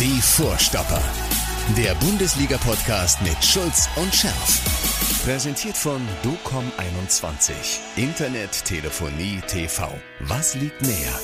Die Vorstopper. Der Bundesliga-Podcast mit Schulz und Scherf. Präsentiert von DOCOM21. Internet, Telefonie, TV. Was liegt näher?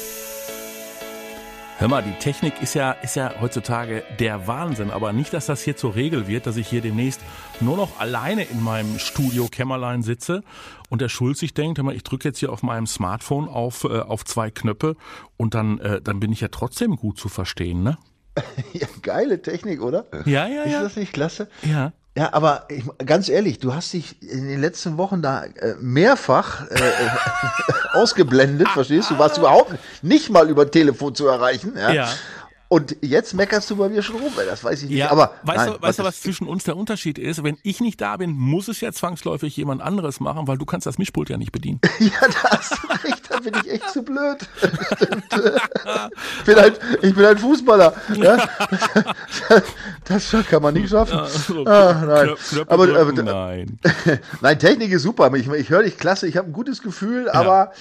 Hör mal, die Technik ist ja, ist ja heutzutage der Wahnsinn, aber nicht, dass das hier zur Regel wird, dass ich hier demnächst nur noch alleine in meinem Studio Kämmerlein sitze und der Schulz sich denkt, hör mal, ich drücke jetzt hier auf meinem Smartphone auf, äh, auf zwei Knöpfe und dann, äh, dann bin ich ja trotzdem gut zu verstehen, ne? Ja, geile Technik, oder? Ja, ja, Ist ja. das nicht klasse? Ja. Ja, aber ich, ganz ehrlich, du hast dich in den letzten Wochen da äh, mehrfach äh, ausgeblendet, verstehst du? Warst überhaupt nicht mal über Telefon zu erreichen. Ja. Ja. Und jetzt meckerst du bei mir schon rum, ey, das weiß ich nicht. Ja, aber weißt, nein, du, weißt du, was zwischen uns der Unterschied ist? Wenn ich nicht da bin, muss es ja zwangsläufig jemand anderes machen, weil du kannst das Mischpult ja nicht bedienen. Ja, da hast du recht, da bin ich echt zu blöd. Ich, bin halt, ich bin halt Fußballer. Ja? Das kann man nicht schaffen. Ah, nein. Aber, aber, nein. Nein, Technik ist super. Ich, ich höre dich klasse, ich habe ein gutes Gefühl, aber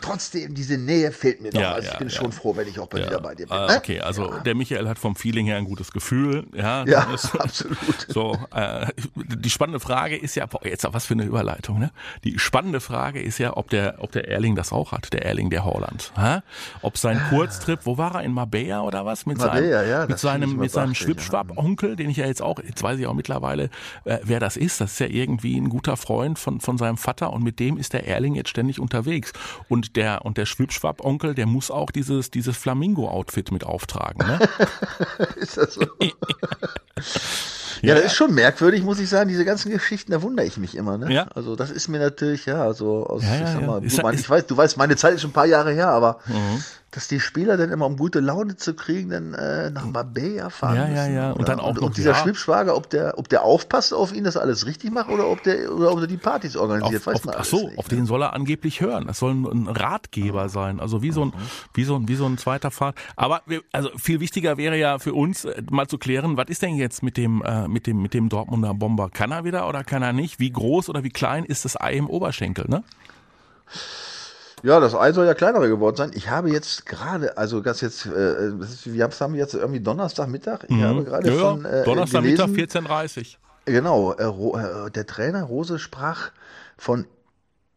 trotzdem, diese Nähe fehlt mir noch. Ja, also ich ja, bin ja. schon froh, wenn ich auch bei Ja. wieder bei dir bin. Ah, ne? okay, also der Michael hat vom Feeling her ein gutes Gefühl. Ja, Ja, das- absolut. So, äh, die spannende Frage ist ja, boah, jetzt was für eine Überleitung, ne? Die spannende Frage ist ja, ob der, ob der Erling das auch hat, der Erling der Holland. Hä? Ob sein Kurztrip, wo war er in Marbella oder was? Mit Marbella, seinem, ja, mit seinem, mit seinem Schwibschwab-Onkel, den ich ja jetzt auch, jetzt weiß ich auch mittlerweile, äh, wer das ist. Das ist ja irgendwie ein guter Freund von, von seinem Vater und mit dem ist der Erling jetzt ständig unterwegs. Und der, und der Schwibschwab-Onkel, der muss auch dieses, dieses Flamingo-Outfit mit auftragen, ne? Ist das so? Ja, das ist schon merkwürdig, muss ich sagen. Diese ganzen Geschichten, da wundere ich mich immer. Ne? Ja. Also das ist mir natürlich, ja, also aus, Ja, ich sag mal, Ist- du, mein, ist- ich weiß, du weißt, meine Zeit ist schon ein paar Jahre her, aber Mhm. Dass die Spieler dann immer um gute Laune zu kriegen, dann äh, nach Marbella fahren Ja, ja, müssen. ja. Und oder? dann auch und, noch, und dieser ja. Schwibschwager, ob der, ob der aufpasst auf ihn, dass er alles richtig macht oder ob der, oder ob er die Partys organisiert, Auf, weiß auf, man ach so, nicht, auf ne? den soll er angeblich hören. Das soll ein, Ratgeber sein. Also wie so ein, wie so ein, wie so ein zweiter Pfad. Aber also viel wichtiger wäre ja für uns äh, mal zu klären, was ist denn jetzt mit dem, äh, mit dem, mit dem Dortmunder Bomber? Kann er wieder oder kann er nicht? Wie groß oder wie klein ist das Ei im Oberschenkel, ne? Ja, das Ei soll ja kleiner geworden sein. Ich habe jetzt gerade, also das jetzt, äh, das ist, wir haben wir jetzt irgendwie Donnerstagmittag. Ich habe gerade Mhm. Ja, von äh, Donnerstagmittag gelesen, 14.30 Genau, äh, äh, der Trainer Rose sprach von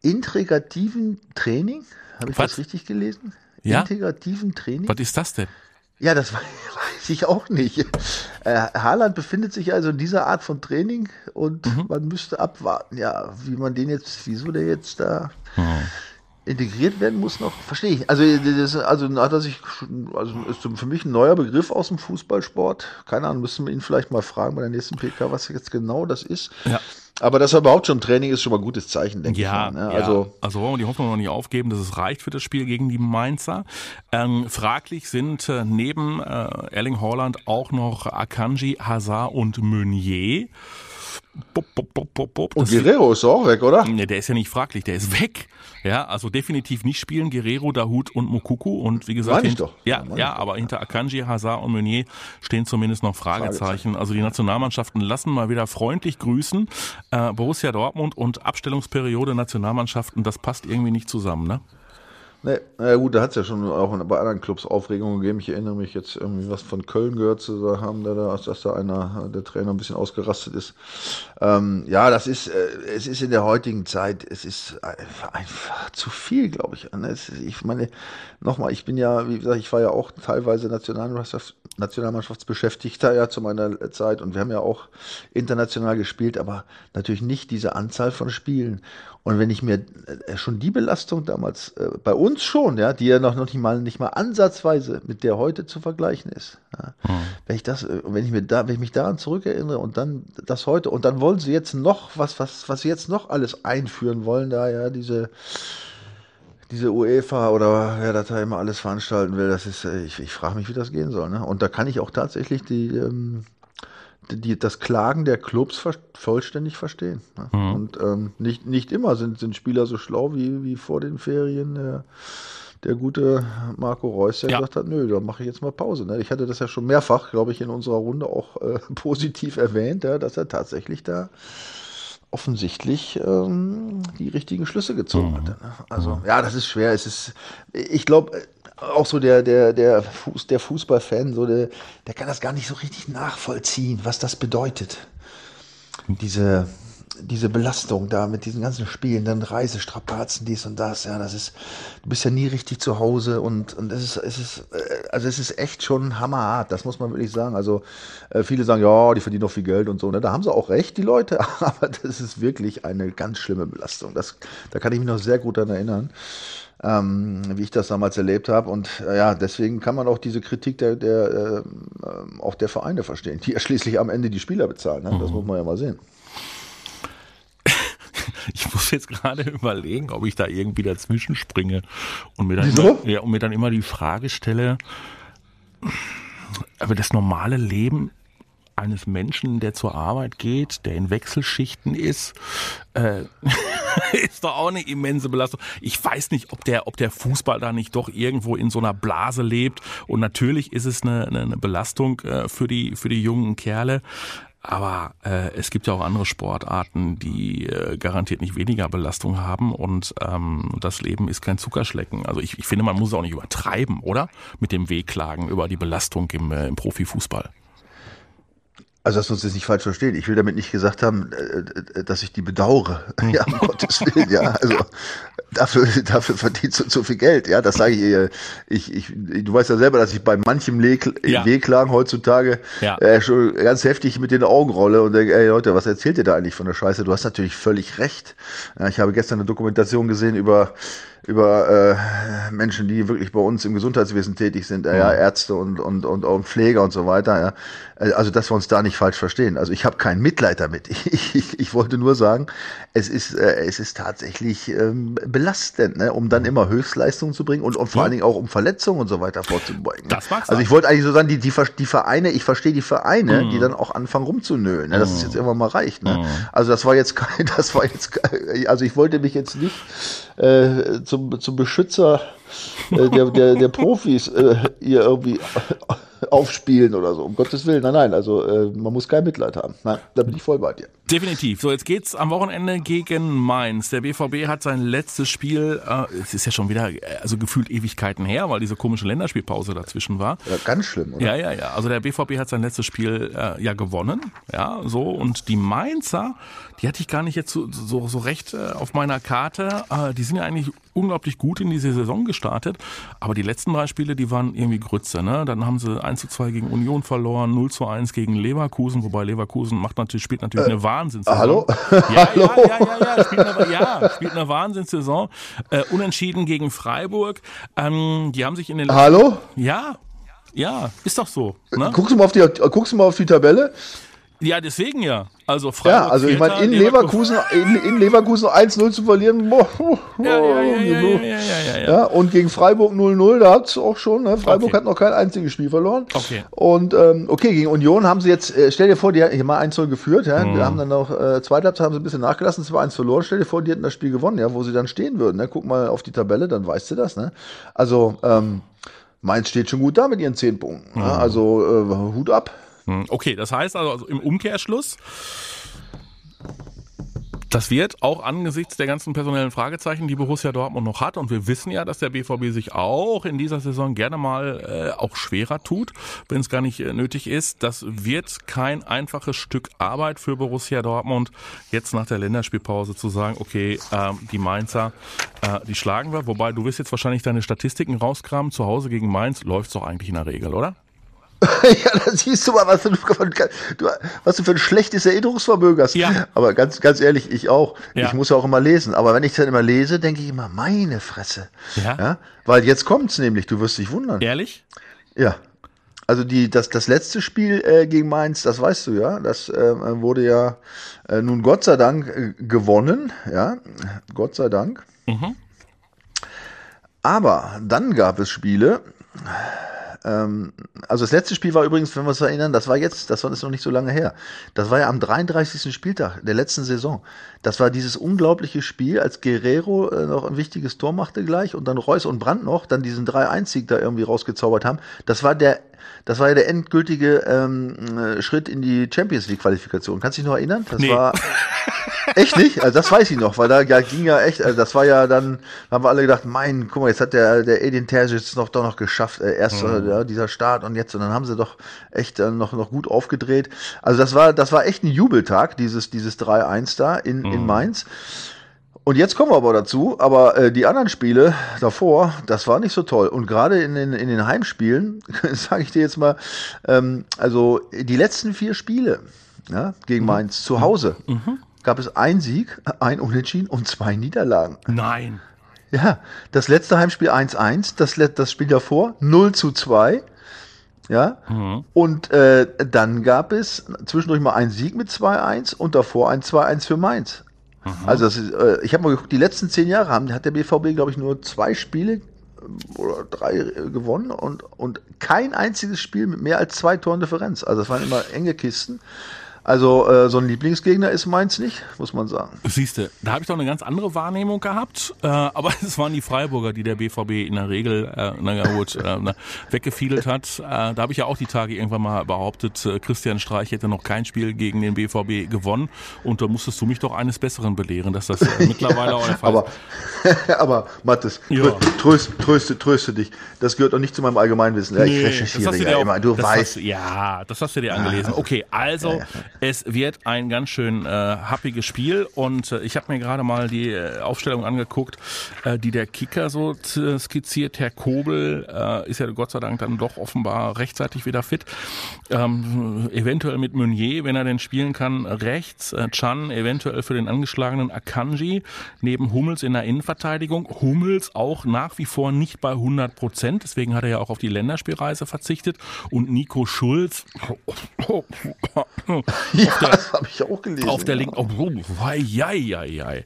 integrativen Training. Habe ich Was? das richtig gelesen? Ja? Integrativen Training? Was ist das denn? Ja, das weiß ich auch nicht. Äh, Haaland befindet sich also in dieser Art von Training und Mhm. man müsste abwarten, ja, wie man den jetzt, wieso der jetzt da integriert werden muss noch, verstehe ich. Also, das, also hat er sich, also ist für mich ein neuer Begriff aus dem Fußballsport. Keine Ahnung, müssen wir ihn vielleicht mal fragen bei der nächsten PK, was jetzt genau das ist. Ja. Aber dass er überhaupt schon Training ist, schon mal ein gutes Zeichen, denke Ja, ich. mal, ne? ja. Also, also wollen wir die Hoffnung noch nicht aufgeben, dass es reicht für das Spiel gegen die Mainzer. Ähm, fraglich sind äh, neben äh, Erling Haaland auch noch Akanji, Hazard und Meunier. Bup, bup, bup. und Guerrero ist auch weg, oder? Nee, der ist ja nicht fraglich, der ist weg. Ja, also definitiv nicht spielen Guerrero, Dahut und Mokuku und wie gesagt, Meine ich doch. ja, Meine ja, aber hinter Akanji, Hazard und Meunier stehen zumindest noch Fragezeichen. Also die Nationalmannschaften lassen mal wieder freundlich grüßen. Äh, Borussia Dortmund und Abstellungsperiode Nationalmannschaften, das passt irgendwie nicht zusammen, ne? Nee, na gut, da hat es ja schon auch bei anderen Clubs Aufregungen gegeben. Ich erinnere mich jetzt irgendwie was von Köln gehört zu haben, da, da, dass da einer, der Trainer ein bisschen ausgerastet ist. Ähm, ja, das ist, äh, es ist in der heutigen Zeit, es ist einfach, zu viel, glaube ich. ne? Es, ich meine, nochmal, ich bin ja, wie gesagt, ich war ja auch teilweise Nationalmannschafts Nationalmannschaftsbeschäftigter ja zu meiner Zeit und wir haben ja auch international gespielt, aber natürlich nicht diese Anzahl von Spielen. Und wenn ich mir äh, schon die Belastung damals äh, bei uns schon, ja, die ja noch, noch nicht mal nicht mal ansatzweise mit der heute zu vergleichen ist, ja, wenn ich das, äh, wenn ich mir da, wenn ich mich daran zurückerinnere und dann das heute und dann wollen sie jetzt noch was, was, was sie jetzt noch alles einführen wollen, da ja diese diese UEFA oder wer das da immer alles veranstalten will, das ist, äh, ich, ich frage mich, wie das gehen soll. Ne? Und da kann ich auch tatsächlich die, ähm, die, das Klagen der Clubs ver vollständig verstehen. Ne? Und ähm, nicht, nicht immer sind, sind Spieler so schlau wie, wie vor den Ferien. Der, der gute Marco Reus, der Ja. gesagt hat, nö, da mache ich jetzt mal Pause. Ne? Ich hatte das ja schon mehrfach, glaube ich, in unserer Runde auch äh, positiv erwähnt, ja, dass er tatsächlich da offensichtlich ähm, die richtigen Schlüsse gezogen hatte. Ne? Also ja, das ist schwer. Es ist, ich glaube, auch so der, der, der, Fuß, der Fußballfan, so der, der kann das gar nicht so richtig nachvollziehen, was das bedeutet. Diese, diese Belastung da mit diesen ganzen Spielen, dann Reisestrapazen, dies und das, ja, das ist, du bist ja nie richtig zu Hause und, und es ist, es ist, äh, also es ist echt schon hammerhart, das muss man wirklich sagen. Also äh, viele sagen, ja, die verdienen doch viel Geld und so, ne? da haben sie auch recht, die Leute, aber das ist wirklich eine ganz schlimme Belastung. Das, da kann ich mich noch sehr gut daran erinnern. Ähm, wie ich das damals erlebt habe. Und äh, ja, deswegen kann man auch diese Kritik der, der äh, auch der Vereine verstehen, die ja schließlich am Ende die Spieler bezahlen. Ne? Das mhm. muss man ja mal sehen. Ich muss jetzt gerade überlegen, ob ich da irgendwie dazwischen springe und mir dann, immer, ja, und mir dann immer die Frage stelle, aber das normale Leben eines Menschen, der zur Arbeit geht, der in Wechselschichten ist, äh, ist doch auch eine immense Belastung. Ich weiß nicht, ob der, ob der Fußball da nicht doch irgendwo in so einer Blase lebt. Und natürlich ist es eine, eine Belastung äh, für die für die jungen Kerle. Aber äh, es gibt ja auch andere Sportarten, die äh, garantiert nicht weniger Belastung haben und ähm, das Leben ist kein Zuckerschlecken. Also ich, ich finde, man muss es auch nicht übertreiben, oder? Mit dem Wehklagen über die Belastung im, äh, im Profifußball. Also, dass wir uns das nicht falsch verstehen. Ich will damit nicht gesagt haben, äh, äh, dass ich die bedauere. Hm. Ja, um Gottes Willen, ja. Also, dafür, dafür verdienst du zu viel Geld. Ja, das sage ich ihr. Ich, ich, du weißt ja selber, dass ich bei manchem ja. Wehklagen heutzutage ja. äh, schon ganz heftig mit den Augen rolle und denke, ey Leute, was erzählt ihr da eigentlich von der Scheiße? Du hast natürlich völlig recht. Ja, ich habe gestern eine Dokumentation gesehen über über äh, Menschen, die wirklich bei uns im Gesundheitswesen tätig sind, äh, ja, Ärzte und, und, und, und Pfleger und so weiter. Ja. Äh, also, dass wir uns da nicht falsch verstehen. Also, ich habe kein Mitleid damit. Ich, ich, ich wollte nur sagen, es ist, äh, es ist tatsächlich ähm, belastend, ne, um dann immer Höchstleistungen zu bringen und, und vor ja. allen Dingen auch um Verletzungen und so weiter vorzubeugen. Das mag's also, ich wollte eigentlich so sagen, die, die, die Vereine, ich verstehe die Vereine, mhm. die dann auch anfangen rumzunölen, ne, dass es mhm. jetzt irgendwann mal reicht. Ne. Mhm. Also, das war jetzt kein, das war jetzt, kein, also ich wollte mich jetzt nicht äh, zum, zum Beschützer äh, der, der, der Profis äh, ihr irgendwie aufspielen oder so. Um Gottes Willen. Nein, nein, also äh, man muss kein Mitleid haben. Nein, da bin ich voll bei dir. Definitiv. So, jetzt geht's am Wochenende gegen Mainz. Der BVB hat sein letztes Spiel, äh, es ist ja schon wieder, äh, also gefühlt Ewigkeiten her, weil diese komische Länderspielpause dazwischen war. Ja, ganz schlimm, oder? Ja, ja, ja. Also der BVB hat sein letztes Spiel äh, ja gewonnen. Ja, so. Und die Mainzer, die hatte ich gar nicht jetzt so, so, so recht äh, auf meiner Karte. Äh, die sind ja eigentlich unglaublich gut in diese Saison gestartet. Aber die letzten drei Spiele, die waren irgendwie Grütze. Ne? Dann haben sie 1 zu 2 gegen Union verloren, 0 zu 1 gegen Leverkusen, wobei Leverkusen macht natürlich, spielt natürlich äh, eine Wahnsinnssaison. Hallo? Ja, hallo? ja, ja, ja, ja, spielt eine, ja, spielt eine Wahnsinnssaison. Äh, unentschieden gegen Freiburg. Ähm, die haben sich in den Hallo? Ja, ja, ist doch so. Ne? Guckst, du mal auf die, guckst du mal auf die Tabelle? Ja, deswegen ja. Also Freiburg Ja, also ich meine, in Leverkusen, in, in Leverkusen 1-0 zu verlieren, boah, ja, ja, ja, ja, Und gegen Freiburg 0-0, da hat es auch schon, ne? Freiburg hat noch kein einziges Spiel verloren. Okay. Und ähm, okay, gegen Union haben sie jetzt, äh, stell dir vor, die haben mal 1-0 geführt, ja. Mhm. Wir haben dann noch, äh, zweite Halbzeit haben sie ein bisschen nachgelassen, es war 1 verloren. Stell dir vor, die hätten das Spiel gewonnen, ja, wo sie dann stehen würden. Ne? Guck mal auf die Tabelle, dann weißt du das, ne? Also, ähm, Mainz steht schon gut da mit ihren 10 Punkten. Ne? Mhm. Ne? Also äh, Hut ab. Hm, okay, das heißt also, also im Umkehrschluss, das wird auch angesichts der ganzen personellen Fragezeichen, die Borussia Dortmund noch hat, und wir wissen ja, dass der BVB sich auch in dieser Saison gerne mal äh, auch schwerer tut, wenn es gar nicht äh, nötig ist. Das wird kein einfaches Stück Arbeit für Borussia Dortmund, jetzt nach der Länderspielpause zu sagen, okay, äh, die Mainzer, äh, die schlagen wir. Wobei du wirst jetzt wahrscheinlich deine Statistiken rauskramen. Zu Hause gegen Mainz läuft's doch eigentlich in der Regel, oder? ja, da siehst du mal, was du, was du für ein schlechtes Erinnerungsvermögen hast. Ja. Aber ganz, ganz ehrlich, ich auch. Ja. Ich muss ja auch immer lesen. Aber wenn ich dann immer lese, denke ich immer, meine Fresse. Ja. ja? Weil jetzt kommt's nämlich, du wirst dich wundern. Ehrlich? Ja. Also die, das, das letzte Spiel äh, gegen Mainz, das weißt du ja, das äh, wurde ja äh, nun Gott sei Dank äh, gewonnen, ja, Gott sei Dank. Mhm. Aber dann gab es Spiele, ähm, also das letzte Spiel war übrigens, wenn wir uns erinnern, das war jetzt, das war ist noch nicht so lange her. Das war ja am 33. Spieltag der letzten Saison. Das war dieses unglaubliche Spiel, als Guerrero äh, noch ein wichtiges Tor machte gleich und dann Reus und Brandt noch, dann diesen 3-1-Sieg da irgendwie rausgezaubert haben. Das war der das war ja der endgültige ähm, äh, Schritt in die Champions League Qualifikation. Kannst du dich noch erinnern? Das nee. war Echt nicht? Also das weiß ich noch, weil da ja, ging ja echt, also das war ja dann, da haben wir alle gedacht, mein, guck mal, jetzt hat der, der Edin Terzic noch doch noch geschafft, äh, erst mhm. ja, dieser Start und jetzt, und dann haben sie doch echt äh, noch, noch gut aufgedreht. Also das war, das war echt ein Jubeltag, dieses, dieses 3-1 da in, mhm. in Mainz. Und jetzt kommen wir aber dazu, aber äh, die anderen Spiele davor, das war nicht so toll. Und gerade in den, in den Heimspielen, sage ich dir jetzt mal, ähm, also die letzten vier Spiele ja, gegen mhm. Mainz zu Hause mhm. Gab es ein Sieg, ein Unentschieden und zwei Niederlagen. Nein. Ja, das letzte Heimspiel 1-1, das, das Spiel davor 0 zu 2. Ja, mhm. und äh, dann gab es zwischendurch mal einen Sieg mit 2-1 und davor ein 2-1 für Mainz. Mhm. Also ist, äh, ich habe mal geguckt, die letzten zehn Jahre haben, hat der BVB, glaube ich, nur zwei Spiele äh, oder drei äh, gewonnen und, und kein einziges Spiel mit mehr als zwei Toren Differenz. Also das waren immer enge Kisten. Also äh, so ein Lieblingsgegner ist meins nicht, muss man sagen. Siehste, da habe ich doch eine ganz andere Wahrnehmung gehabt. Äh, aber es waren die Freiburger, die der BVB in der Regel, äh, naja gut, äh, weggefiedelt hat. Äh, da habe ich ja auch die Tage irgendwann mal behauptet, äh, Christian Streich hätte noch kein Spiel gegen den BVB gewonnen. Und da musstest du mich doch eines Besseren belehren, dass das äh, mittlerweile auch der Fall aber, ist. aber Mathis, ja. tröst, tröste, tröste dich. Das gehört doch nicht zu meinem Allgemeinwissen. Ja, ich recherchiere ja auch, immer. Du weißt. Hast, ja, das hast du dir angelesen. Okay, also ja, ja. Es wird ein ganz schön äh, happiges Spiel und äh, ich habe mir gerade mal die äh, Aufstellung angeguckt, äh, die der Kicker so skizziert. Herr Kobel äh, ist ja Gott sei Dank dann doch offenbar rechtzeitig wieder fit. Ähm, eventuell mit Meunier, wenn er denn spielen kann, rechts. Äh, Chan eventuell für den angeschlagenen Akanji neben Hummels in der Innenverteidigung. Hummels auch nach wie vor nicht bei 100 Prozent, deswegen hat er ja auch auf die Länderspielreise verzichtet. Und Nico Schulz ja, der, das habe ich auch gelesen. Auf der linken. Oh, hei, hei, hei,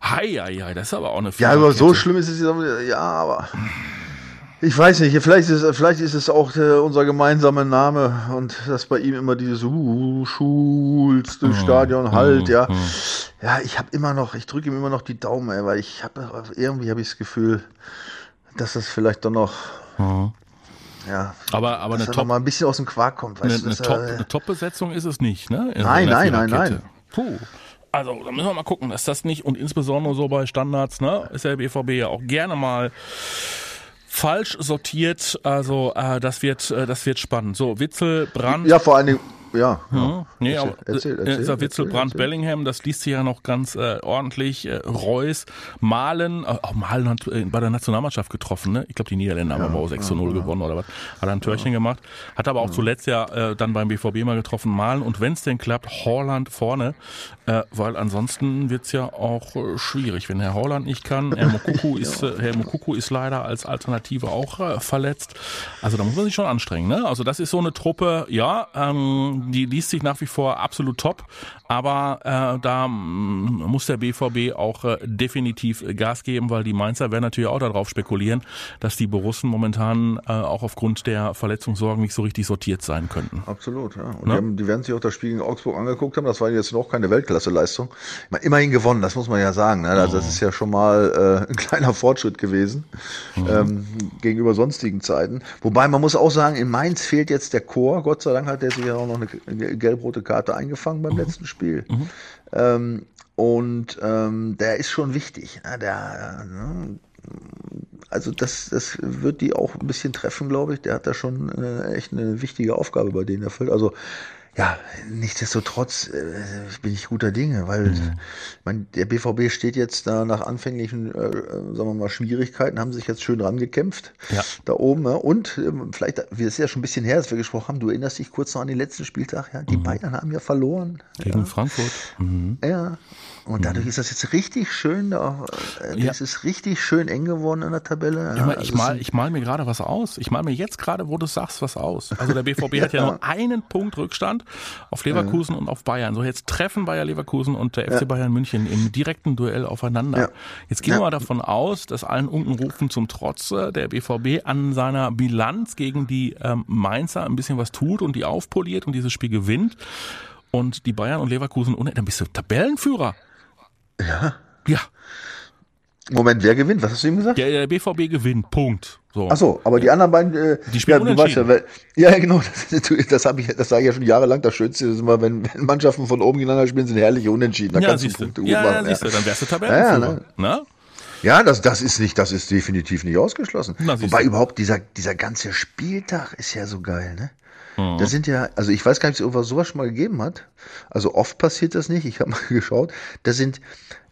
hei, hei, das ist aber auch eine Ja, aber so schlimm ist es ja, aber. Ich weiß nicht, vielleicht ist, vielleicht ist es auch äh, unser gemeinsamer Name und dass bei ihm immer dieses uh, Schulz, das mhm. Stadion halt, ja. Mhm. Ja, ich habe immer noch, ich drücke ihm immer noch die Daumen, ey, weil ich habe irgendwie habe ich das Gefühl, dass das vielleicht doch noch mhm ja. Aber, aber eine Top, mal ein bisschen aus dem Quark kommt. Weißt eine, eine, Top, eine Top-Besetzung ist es nicht, ne? In nein, nein, nein, nein. Puh. Also, da müssen wir mal gucken, dass das nicht, und insbesondere so bei Standards, ne, ist der BVB ja auch gerne mal falsch sortiert. Also, äh, das wird, äh, das wird spannend. So, Witzel, Brand. Ja, vor allen Dingen, ja. Hm, nee, erzähl, aber erzähl, erzähl, dieser Witzelbrand Bellingham, das liest sich ja noch ganz äh, ordentlich. Äh, Reus, Malen, äh, auch Malen hat äh, bei der Nationalmannschaft getroffen, ne? Ich glaube, die Niederländer haben aber auch 6 zu 0 ja, gewonnen oder was. Hat er ein Törchen ja. gemacht. Hat aber auch ja. zuletzt ja äh, dann beim BVB mal getroffen, Malen. Und wenn es denn klappt, Holland vorne. Äh, weil ansonsten wird's ja auch äh, schwierig, wenn Herr Holland nicht kann. Herr Mokuku ist, äh, Herr Mokuku ist leider als Alternative auch äh, verletzt. Also da muss man sich schon anstrengen. Ne? Also das ist so eine Truppe, ja, ähm, die liest sich nach wie vor absolut top, aber äh, da mm, muss der BVB auch äh, definitiv Gas geben, weil die Mainzer werden natürlich auch darauf spekulieren, dass die Borussen momentan äh, auch aufgrund der Verletzungssorgen nicht so richtig sortiert sein könnten. Absolut, ja. Und ne? die, haben, die, werden sich auch das Spiel gegen Augsburg angeguckt haben. Das war jetzt noch keine Weltklasse-Leistung. Immerhin gewonnen, das muss man ja sagen. Ne? Also das ist ja schon mal äh, ein kleiner Fortschritt gewesen mhm. ähm, gegenüber sonstigen Zeiten. Wobei man muss auch sagen, in Mainz fehlt jetzt der Chor. Gott sei Dank hat der sich ja auch noch eine gelb-rote Karte eingefangen beim mhm. letzten Spiel. Mhm. Ähm, und ähm, der ist schon wichtig. Ne? Der, ne? also das, das wird die auch ein bisschen treffen, glaube ich. Der hat da schon äh, echt eine wichtige Aufgabe bei denen erfüllt. Also ja, nichtsdestotrotz äh, bin ich guter Dinge, weil mhm. mein, der BVB steht jetzt da nach anfänglichen, äh, sagen wir mal, Schwierigkeiten, haben sich jetzt schön rangekämpft ja. da oben. Ja. Und äh, vielleicht, wir ist ja schon ein bisschen her, dass wir gesprochen haben, du erinnerst dich kurz noch an den letzten Spieltag, ja, die mhm. Bayern haben ja verloren. Gegen ja. Frankfurt. Mhm. Ja, und dadurch mhm. ist das jetzt richtig schön, da, äh, ja. ist richtig schön eng geworden in der Tabelle. Ja, ich, also mal, ich mal mir gerade was aus. Ich mal mir jetzt gerade, wo du sagst, was aus. Also der BVB ja. hat ja nur einen Punkt Rückstand auf Leverkusen und auf Bayern. So jetzt treffen Bayer Leverkusen und der FC Bayern München im direkten Duell aufeinander. Jetzt gehen wir mal davon aus, dass allen Unkenrufen zum Trotz der BVB an seiner Bilanz gegen die ähm, Mainzer ein bisschen was tut und die aufpoliert und dieses Spiel gewinnt. Und die Bayern und Leverkusen, dann bist du Tabellenführer. Ja. Ja. Moment, wer gewinnt? Was hast du ihm gesagt? Der, der BVB gewinnt. Punkt. So. Ach so, aber die anderen beiden, äh, Die spielen ja, du weißt ja, weil, ja, genau, das, das habe ich, das sage ich ja schon jahrelang. Das Schönste ist immer, wenn, wenn Mannschaften von oben gegeneinander spielen, sind herrliche Unentschieden. Da ja, kannst du siehst du. Punkte gut Ja, machen. siehst du, ja. dann wärst du Tabellenführer. Ja, ne? Ja, das, das ist nicht, das ist definitiv nicht ausgeschlossen. Na, Wobei du. überhaupt dieser, dieser ganze Spieltag ist ja so geil, ne? Mhm. Da sind ja, also ich weiß gar nicht, ob es sowas schon mal gegeben hat. Also oft passiert das nicht. Ich habe mal geschaut. Da sind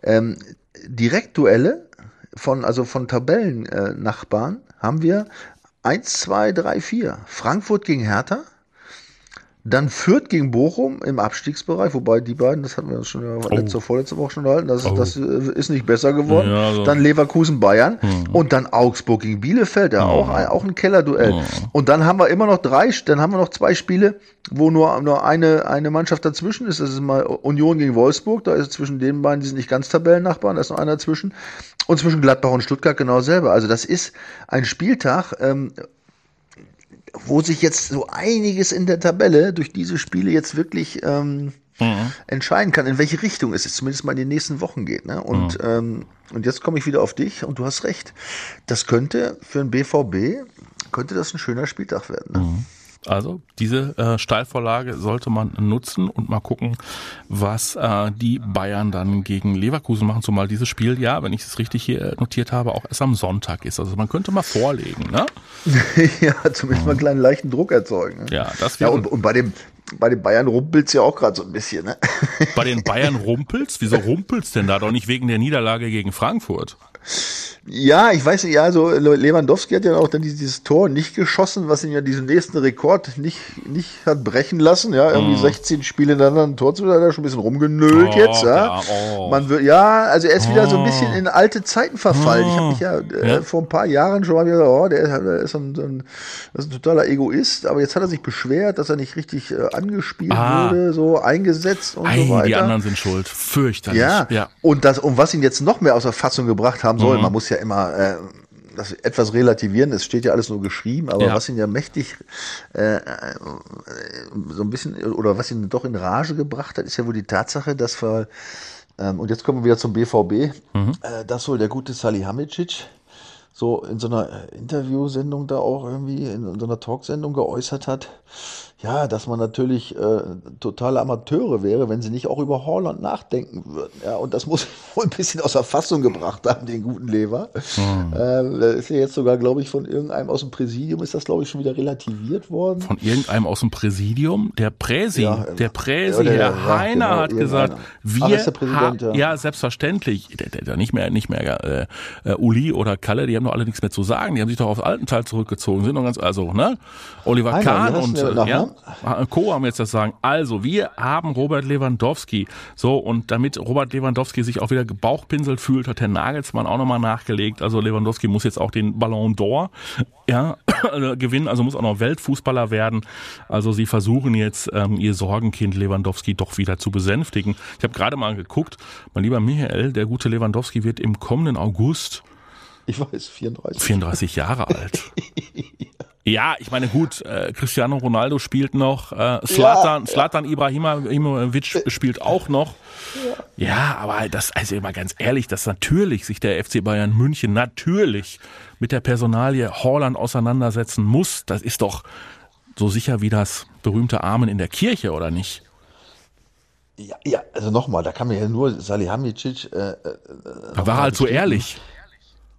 ähm, Direktduelle von, also von Tabellennachbarn äh, haben wir 1, 2, 3, 4. Frankfurt gegen Hertha. Dann Fürth gegen Bochum im Abstiegsbereich, wobei die beiden, das hatten wir schon ja, letzte, vorletzte Woche schon gehalten, das, ist- das äh, ist nicht besser geworden. Ja, also- Dann Leverkusen Bayern und dann Augsburg gegen Bielefeld, ja, auch, ein, auch ein Kellerduell. Und dann haben wir immer noch drei, dann haben wir noch zwei Spiele, wo nur, nur eine, eine Mannschaft dazwischen ist. Das ist mal Union gegen Wolfsburg, da ist zwischen den beiden, die sind nicht ganz Tabellennachbarn, da ist noch einer dazwischen. Und zwischen Gladbach und Stuttgart genau selber. Also das ist ein Spieltag, ähm, wo sich jetzt so einiges in der Tabelle durch diese Spiele jetzt wirklich ähm, entscheiden kann, in welche Richtung es jetzt zumindest mal in den nächsten Wochen geht. Ne? Und, ähm, und jetzt komme ich wieder auf dich und du hast recht. Das könnte für den BVB, könnte das ein schöner Spieltag werden. Ne? Also diese äh, Steilvorlage sollte man nutzen und mal gucken, was äh, die Bayern dann gegen Leverkusen machen. Zumal dieses Spiel, ja, wenn ich es richtig hier notiert habe, auch erst am Sonntag ist. Also man könnte mal vorlegen, ne? ja, zumindest mal einen kleinen leichten Druck erzeugen. Ne? Ja, das Ja, wäre und, und bei dem, bei den Bayern rumpelt's ja auch gerade so ein bisschen. Ne? bei den Bayern rumpelt's. Wieso rumpelt's denn da doch nicht wegen der Niederlage gegen Frankfurt? Ja, ich weiß nicht, ja, so Lewandowski hat ja auch dann dieses Tor nicht geschossen, was ihn ja diesen nächsten Rekord nicht, nicht hat brechen lassen. Ja, irgendwie 16 Spiele hintereinander ein Tor zu, da hat er schon ein bisschen rumgenölt Oh, jetzt. Ja, ja, oh. Man wird, ja, also er ist wieder so ein bisschen in alte Zeiten verfallen. Ich habe mich ja, äh, Ja. vor ein paar Jahren schon mal gesagt, oh, der, der ist, ein, ein, ist ein totaler Egoist, aber jetzt hat er sich beschwert, dass er nicht richtig äh, angespielt Ah. wurde, so eingesetzt und Ei, so weiter. die anderen sind schuld. Fürchterlich. Ja, ja. und das, und was ihn jetzt noch mehr aus der Fassung gebracht haben Mhm. soll, man muss ja immer äh, das etwas relativieren, es steht ja alles nur geschrieben, aber Ja. was ihn ja mächtig äh, äh, so ein bisschen, oder was ihn doch in Rage gebracht hat, ist ja wohl die Tatsache, dass wir, ähm, und jetzt kommen wir wieder zum BVB, Mhm. äh, dass wohl der gute Salihamidzic so in so einer äh, Interviewsendung da auch irgendwie, in so einer Talksendung geäußert hat, ja, dass man natürlich äh, totale Amateure wäre, wenn sie nicht auch über Holland nachdenken würden. Ja, und das muss wohl ein bisschen aus der Fassung gebracht haben, den guten Lever. Äh, das ist ja jetzt sogar, glaube ich, von irgendeinem aus dem Präsidium ist das, glaube ich, schon wieder relativiert worden. Von irgendeinem aus dem Präsidium, der Präsi, Ja, der Präsi, ja, der- Herr ja, Heiner genau, hat gesagt, irgendeiner. Ach, wir ist der Präsident, ja. ja. selbstverständlich, der, der, der nicht mehr, nicht mehr, äh, äh, Uli oder Kalle, die haben doch alle nichts mehr zu sagen, die haben sich doch aufs Altenteil zurückgezogen, sind doch ganz, also, ne, Oliver Heiner, Kahn heißt und, der äh, ja, Co. haben jetzt das sagen. Also, wir haben Robert Lewandowski, so, und damit Robert Lewandowski sich auch wieder gebauchpinselt fühlt, hat Herr Nagelsmann auch nochmal nachgelegt, also Lewandowski muss jetzt auch den Ballon d'Or, ja, gewinnen, also muss auch noch Weltfußballer werden. Also sie versuchen jetzt, ähm, ihr Sorgenkind Lewandowski doch wieder zu besänftigen. Ich habe gerade mal geguckt, mein lieber Michael, der gute Lewandowski wird im kommenden August Ich weiß, 34. 34 Jahre alt. Ja, ich meine, gut, äh, Cristiano Ronaldo spielt noch, äh, Slatan, Slatan Ibrahimovic spielt auch noch. Ja. aber das, also mal ganz ehrlich, dass natürlich sich der FC Bayern München natürlich mit der Personalie Holland auseinandersetzen muss, das ist doch so sicher wie das berühmte Amen in der Kirche, oder nicht? Ja, ja, also nochmal, da kann man ja nur Salihamidzic äh, äh, Da war halt so ehrlich.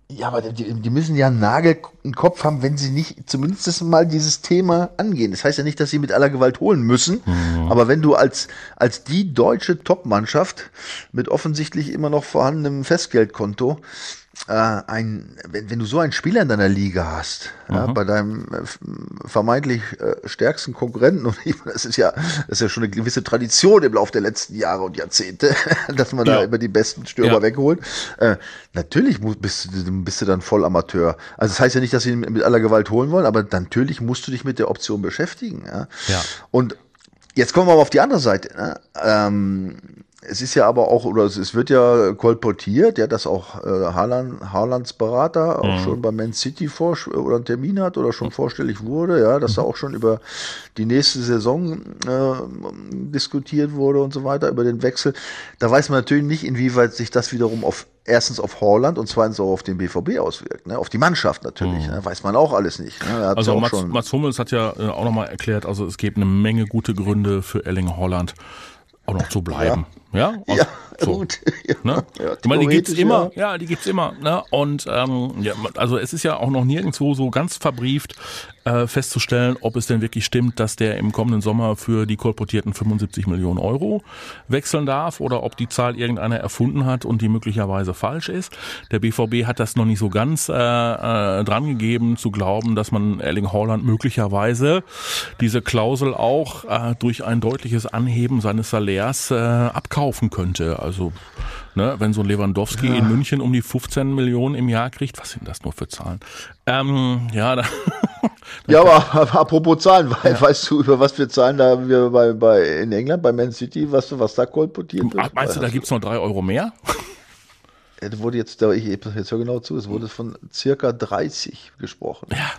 Ja, aber die, die müssen ja einen Nagel im Kopf haben, wenn sie nicht zumindest mal dieses Thema angehen. Das heißt ja nicht, dass sie mit aller Gewalt holen müssen. Aber wenn du als, als die deutsche Top-Mannschaft mit offensichtlich immer noch vorhandenem Festgeldkonto äh, ein, wenn, wenn du so einen Spieler in deiner Liga hast, ja, bei deinem äh, vermeintlich äh, stärksten Konkurrenten, und ich, meine, das ist ja, das ist ja schon eine gewisse Tradition im Laufe der letzten Jahre und Jahrzehnte, dass man da Ja. immer die besten Stürmer Ja. wegholt. Äh, natürlich mu- bist, du- bist du dann voll Amateur. Also das heißt ja nicht, dass sie ihn mit aller Gewalt holen wollen, aber natürlich musst du dich mit der Option beschäftigen. Ja. Ja. Und jetzt kommen wir aber auf die andere Seite. Ne? Ähm, es ist ja aber auch, oder es wird ja kolportiert, ja, dass auch äh, Haaland, Haalands Berater auch mhm. schon bei Man City vor, oder einen Termin hat oder schon vorstellig wurde, ja, dass mhm. da auch schon über die nächste Saison äh, diskutiert wurde und so weiter, über den Wechsel. Da weiß man natürlich nicht, inwieweit sich das wiederum auf erstens auf Holland und zweitens auch auf den BVB auswirkt, ne? auf die Mannschaft natürlich, mhm. ne? weiß man auch alles nicht. Ne? Also Mats, Mats Hummels hat ja äh, auch nochmal erklärt, also es gibt eine Menge gute Gründe für Erling Holland auch noch zu bleiben. Ja, ja, ja so, gut. Ja, ne? ja, ich meine, die gibt's immer, ja, die gibt's immer. Ne? Und ähm, ja, also es ist ja auch noch nirgendwo so ganz verbrieft äh, festzustellen, ob es denn wirklich stimmt, dass der im kommenden Sommer für die kolportierten 75 Millionen Euro wechseln darf oder ob die Zahl irgendeiner erfunden hat und die möglicherweise falsch ist. Der BVB hat das noch nicht so ganz äh, äh, dran gegeben, zu glauben, dass man Erling Haaland möglicherweise diese Klausel auch äh, durch ein deutliches Anheben seines Salärs äh, abkaufen könnte. Also, ne, wenn so ein Lewandowski ja. in München um die 15 Millionen im Jahr kriegt, was sind das nur für Zahlen? Ähm, ja, da, ja, aber apropos Zahlen, ja. weißt du, über was für Zahlen da wir bei, bei in England, bei Man City, was, was da kolportiert wird? Meinst du, da gibt's noch drei Euro mehr? Es wurde jetzt, ich jetzt hör genau zu, es wurde von circa 30 gesprochen. Ja.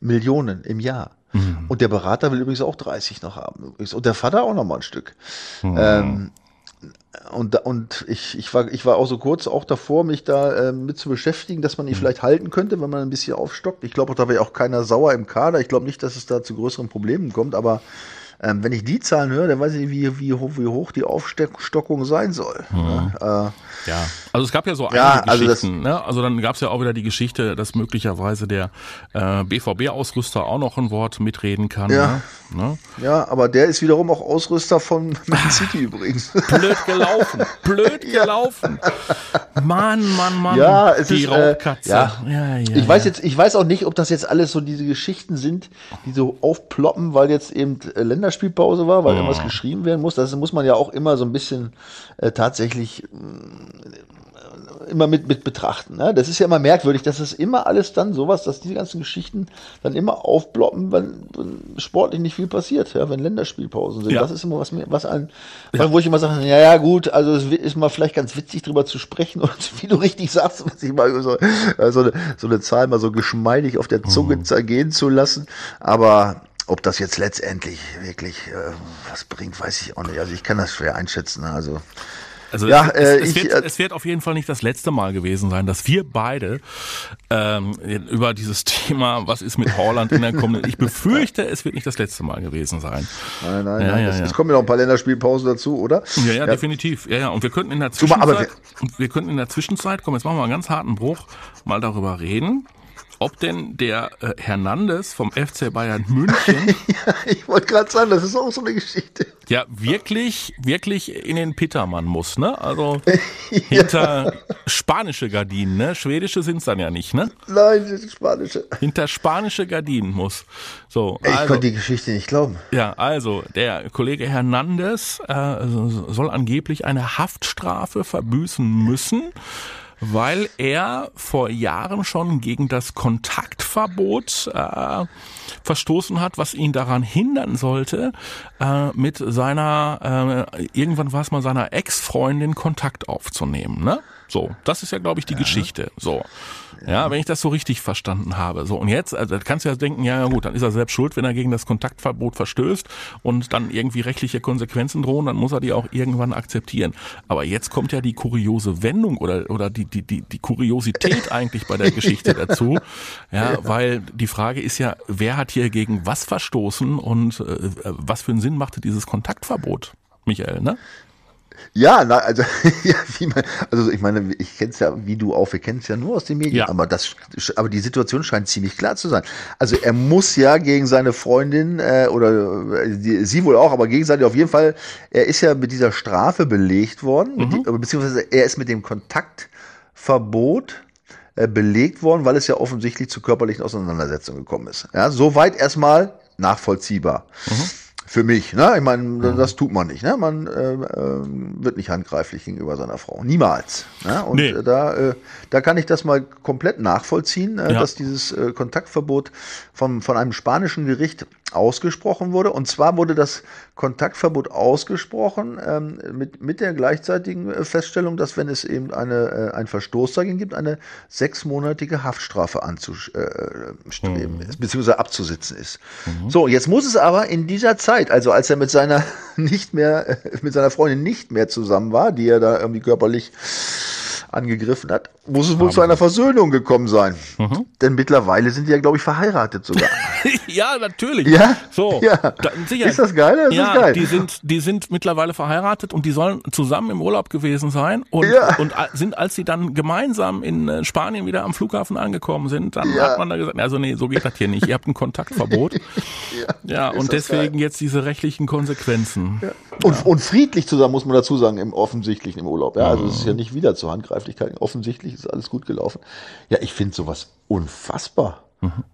Millionen im Jahr. Mhm. Und der Berater will übrigens auch 30 noch haben. Und der Vater auch noch mal ein Stück. Mhm. Ähm, und, und ich, ich, war, ich war auch so kurz auch davor, mich da äh, mit zu beschäftigen, dass man ihn mhm. vielleicht halten könnte, wenn man ein bisschen aufstockt. Ich glaube, da wäre auch keiner sauer im Kader. Ich glaube nicht, dass es da zu größeren Problemen kommt, aber ähm, wenn ich die Zahlen höre, dann weiß ich nicht, wie, wie, wie hoch die Aufstockung sein soll. Mhm. Ja, äh, ja, also es gab ja so einige ja, also Geschichten. Ne? Also dann gab es ja auch wieder die Geschichte, dass möglicherweise der äh, BVB-Ausrüster auch noch ein Wort mitreden kann. Ja. Ne? ne? ja, aber der ist wiederum auch Ausrüster von Man City übrigens. Blöd gelaufen, blöd gelaufen. Mann, Mann, Mann. Ja, es die ist, äh, Raubkatze. Äh, ja. Ja, ja, ich weiß jetzt, ich weiß auch nicht, ob das jetzt alles so diese Geschichten sind, die so aufploppen, weil jetzt eben äh, Länder Länderspielpause war, weil oh. irgendwas geschrieben werden muss. Das muss man ja auch immer so ein bisschen äh, tatsächlich äh, immer mit, mit betrachten. Ne? Das ist ja immer merkwürdig, dass es immer alles dann sowas, dass diese ganzen Geschichten dann immer aufbloppen, wenn, wenn sportlich nicht viel passiert, ja, wenn Länderspielpausen sind. Ja. Das ist immer was, was ein, ja. wo ich immer sage, ja, ja, gut, also es ist mal vielleicht ganz witzig drüber zu sprechen und wie du richtig sagst, sich mal so, äh, so, eine, so eine Zahl mal so geschmeidig auf der Zunge mhm. zergehen zu lassen. Aber ob das jetzt letztendlich wirklich äh, was bringt, weiß ich auch nicht. Also ich kann das schwer einschätzen. Ne? Also also ja, es, äh, es, ich, wird, äh, es wird auf jeden Fall nicht das letzte Mal gewesen sein, dass wir beide ähm, über dieses Thema, was ist mit Holland in der kommenden, ich befürchte, es wird nicht das letzte Mal gewesen sein. Nein, nein, ja, nein. Ja, es, ja. es, kommen ja noch ein paar Länderspielpausen dazu, oder? Ja, ja, definitiv. Ja, ja. Und wir könnten in der Zwischenzeit, wir könnten in der Zwischenzeit, komm, jetzt machen wir einen ganz harten Bruch, mal darüber reden, ob denn der äh, Hernandez vom FC Bayern München. ja, ich wollte gerade sagen, das ist auch so eine Geschichte. Ja, wirklich, wirklich in den Pittermann muss, ne? Also hinter spanische Gardinen, ne? Schwedische sind's dann ja nicht, ne? Nein, das sind spanische. Hinter spanische Gardinen muss. So. Ich also, konnte die Geschichte nicht glauben. Ja, also der Kollege Hernandez äh, soll angeblich eine Haftstrafe verbüßen müssen weil er vor Jahren schon gegen das Kontaktverbot äh, verstoßen hat, was ihn daran hindern sollte, äh, mit seiner, äh, irgendwann war es mal seiner Ex-Freundin Kontakt aufzunehmen. Ne? So, das ist ja, glaube ich, die ja. Geschichte. So. Ja, wenn ich das so richtig verstanden habe. So, und jetzt, also kannst du ja denken, ja gut, dann ist er selbst schuld, wenn er gegen das Kontaktverbot verstößt und dann irgendwie rechtliche Konsequenzen drohen, dann muss er die auch irgendwann akzeptieren. Aber jetzt kommt ja die kuriose Wendung oder, oder die, die, die, die Kuriosität eigentlich bei der Geschichte dazu. Ja, weil die Frage ist ja, wer hat hier gegen was verstoßen und äh, was für einen Sinn machte dieses Kontaktverbot? Michael, ne? Ja, na, also, ja, wie man, also ich meine, ich kenne es ja, wie du auch, wir kennen es ja nur aus den Medien, ja. aber das, aber die Situation scheint ziemlich klar zu sein. Also er muss ja gegen seine Freundin äh, oder äh, die, sie wohl auch, aber gegenseitig auf jeden Fall, er ist ja mit dieser Strafe belegt worden, mhm. die, beziehungsweise er ist mit dem Kontaktverbot äh, belegt worden, weil es ja offensichtlich zu körperlichen Auseinandersetzungen gekommen ist. Ja, soweit erstmal nachvollziehbar. Mhm für mich. Ne? Ich meine, das tut man nicht. Ne? Man äh, äh, wird nicht handgreiflich gegenüber seiner Frau. Niemals. Ne? Und nee. da, äh, da kann ich das mal komplett nachvollziehen, äh, ja. dass dieses äh, Kontaktverbot vom, von einem spanischen Gericht ausgesprochen wurde. Und zwar wurde das Kontaktverbot ausgesprochen ähm, mit, mit der gleichzeitigen äh, Feststellung, dass wenn es eben eine, äh, ein Verstoß dagegen gibt, eine sechsmonatige Haftstrafe anzustreben mhm. beziehungsweise abzusitzen ist. Mhm. So, jetzt muss es aber in dieser Zeit, also als er mit seiner nicht mehr, äh, mit seiner Freundin nicht mehr zusammen war, die er da irgendwie körperlich angegriffen hat, muss es wohl zu einer Versöhnung gekommen sein. Mhm. Denn mittlerweile sind die ja, glaube ich, verheiratet sogar. ja, natürlich. Ja, so. Ja. Da, sicher. Ist das geil? Das ja, ist geil. Die sind, die sind mittlerweile verheiratet und die sollen zusammen im Urlaub gewesen sein und, ja. und sind, als sie dann gemeinsam in äh, Spanien wieder am Flughafen angekommen sind, dann ja. hat man da gesagt, also nee, so geht das hier nicht. Ihr habt ein Kontaktverbot. ja, ja und deswegen geil. jetzt diese rechtlichen Konsequenzen. Und, und friedlich zusammen, muss man dazu sagen, im offensichtlichen im Urlaub. Ja, also es ist ja nicht wieder zur Handgreiflichkeit. Offensichtlich ist alles gut gelaufen. Ja, ich finde sowas unfassbar. Mhm.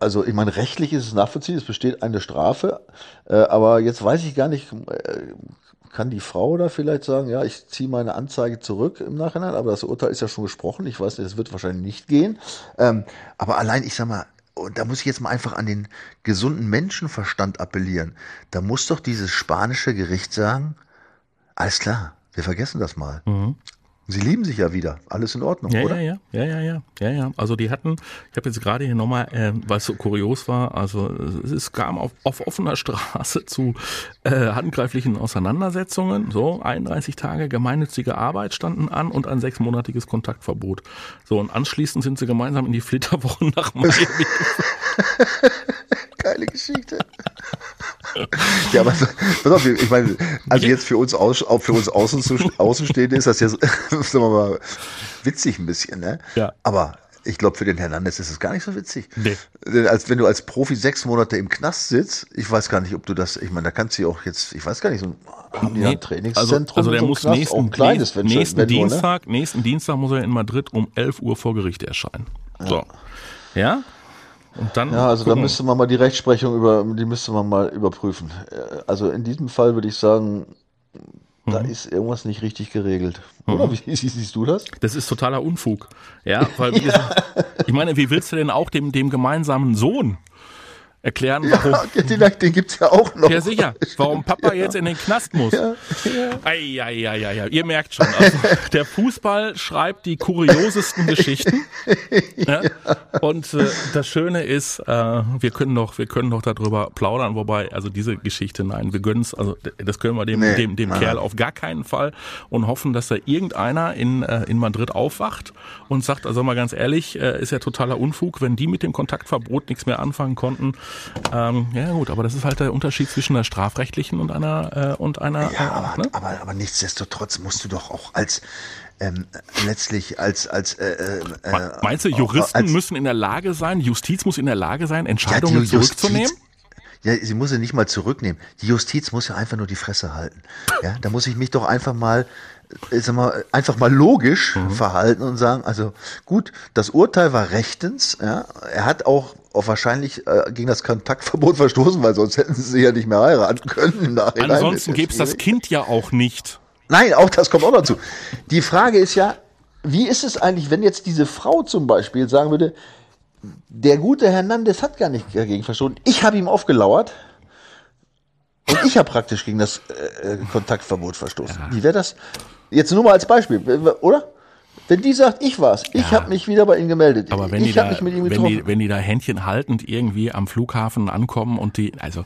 Also ich meine, rechtlich ist es nachvollziehbar, es besteht eine Strafe, äh, aber jetzt weiß ich gar nicht, äh, kann die Frau da vielleicht sagen, ja, ich ziehe meine Anzeige zurück im Nachhinein, aber das Urteil ist ja schon gesprochen, ich weiß nicht, es wird wahrscheinlich nicht gehen. Ähm, aber allein, ich sag mal, und da muss ich jetzt mal einfach an den gesunden Menschenverstand appellieren. Da muss doch dieses spanische Gericht sagen, alles klar, wir vergessen das mal. Mhm. Sie lieben sich ja wieder. Alles in Ordnung, ja, oder? Ja, ja, ja, ja, ja, ja. Also die hatten, ich habe jetzt gerade hier nochmal, äh, weil es so kurios war, also es kam auf, auf offener Straße zu äh, handgreiflichen Auseinandersetzungen. So, 31 Tage gemeinnützige Arbeit standen an und ein sechsmonatiges Kontaktverbot. So, und anschließend sind sie gemeinsam in die Flitterwochen nach Miami. Geile Geschichte. ja, aber pass auf, ich meine, also jetzt für uns, aus, auch für uns Außen, Außenstehende ist das ja, wir mal, witzig ein bisschen, ne? Ja. Aber ich glaube, für den Hernandez ist es gar nicht so witzig. Nee. Als wenn du als Profi sechs Monate im Knast sitzt, ich weiß gar nicht, ob du das, ich meine, da kannst du ja auch jetzt, ich weiß gar nicht, so haben die nee, ein Trainingszentrum? Also, also der so muss Knast, nächsten, kleines, nächsten, nächsten Dienstag, nur, ne? nächsten Dienstag muss er in Madrid um 11 Uhr vor Gericht erscheinen. Ja. So. Ja? Und dann ja, also gucken. da müsste man mal die Rechtsprechung über, die müsste man mal überprüfen. Äh, also in diesem Fall würde ich sagen, mhm. da ist irgendwas nicht richtig geregelt. Mhm. Oder wie, wie, siehst du das? Das ist totaler Unfug. Ja, weil ja. ich meine, wie willst du denn auch dem, dem gemeinsamen Sohn erklären, warum. Ja, den, den gibt's ja auch noch. Ja, sicher. Warum Papa ja. jetzt in den Knast muss. Ja, ja. Ei, ei, ei, ei, Ihr merkt schon, also, der Fußball schreibt die kuriosesten Geschichten. Ja? Und äh, das Schöne ist, äh, wir können doch, wir können doch darüber plaudern, wobei, also diese Geschichte, nein, wir gönnen's, also das können wir dem, nee, dem, dem Kerl auf gar keinen Fall und hoffen, dass da irgendeiner in, äh, in Madrid aufwacht und sagt, also mal ganz ehrlich, äh, ist ja totaler Unfug, wenn die mit dem Kontaktverbot nichts mehr anfangen konnten, ähm, ja gut, aber das ist halt der Unterschied zwischen der strafrechtlichen und einer äh, und einer. Ja, aber, ne? aber, aber nichtsdestotrotz musst du doch auch als ähm, letztlich als als äh, äh, äh meinst du Juristen als, müssen in der Lage sein, Justiz muss in der Lage sein, Entscheidungen ja, zurückzunehmen? Ja, sie muss sie nicht mal zurücknehmen. Die Justiz muss ja einfach nur die Fresse halten. Ja, da muss ich mich doch einfach mal ich sag mal, einfach mal logisch mhm. verhalten und sagen, also gut, das Urteil war rechtens, ja, er hat auch, auch wahrscheinlich äh, gegen das Kontaktverbot verstoßen, weil sonst hätten sie ja nicht mehr heiraten können. Ansonsten gäbe es das Kind ja auch nicht. Nein, auch das kommt auch dazu. Die Frage ist ja, wie ist es eigentlich, wenn jetzt diese Frau zum Beispiel sagen würde, der gute Hernandez hat gar nicht dagegen verstoßen, ich habe ihm aufgelauert, und ich habe praktisch gegen das äh, äh Kontaktverbot verstoßen. Ja. Wie wäre das? Jetzt nur mal als Beispiel, oder? Wenn die sagt, ich war's, ich ja. habe mich wieder bei Ihnen gemeldet. Aber wenn ich habe mich mit ihm getroffen. Wenn die, wenn die da Händchen haltend irgendwie am Flughafen ankommen und die, also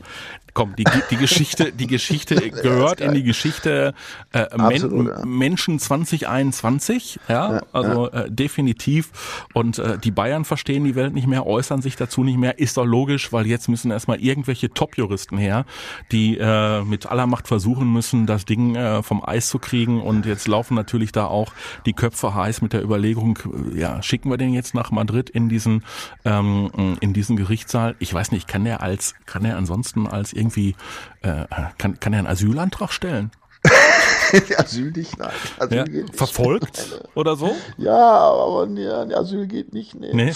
komm, die, die Geschichte, die Geschichte gehört in die Geschichte äh, Absolut, Men ja. Menschen 2021, ja, ja also ja. Äh, definitiv. Und äh, die Bayern verstehen die Welt nicht mehr, äußern sich dazu nicht mehr, ist doch logisch, weil jetzt müssen erstmal irgendwelche Top-Juristen her, die äh, mit aller Macht versuchen müssen, das Ding äh, vom Eis zu kriegen. Und jetzt laufen natürlich da auch die Köpfe heiß mit der Überlegung, äh, ja, schicken wir den jetzt nach Madrid in diesen ähm, in diesen Gerichtssaal. Ich weiß nicht, kann der als kann er ansonsten als irgendwie, äh, kann, kann er einen Asylantrag stellen? Asyl nicht, nein. Asyl ja, geht nicht. Verfolgt oder so? Ja, aber nee, Asyl geht nicht. Nee. nee.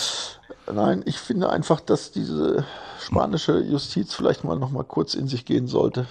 Nein, ich finde einfach, dass diese spanische Justiz vielleicht mal noch mal kurz in sich gehen sollte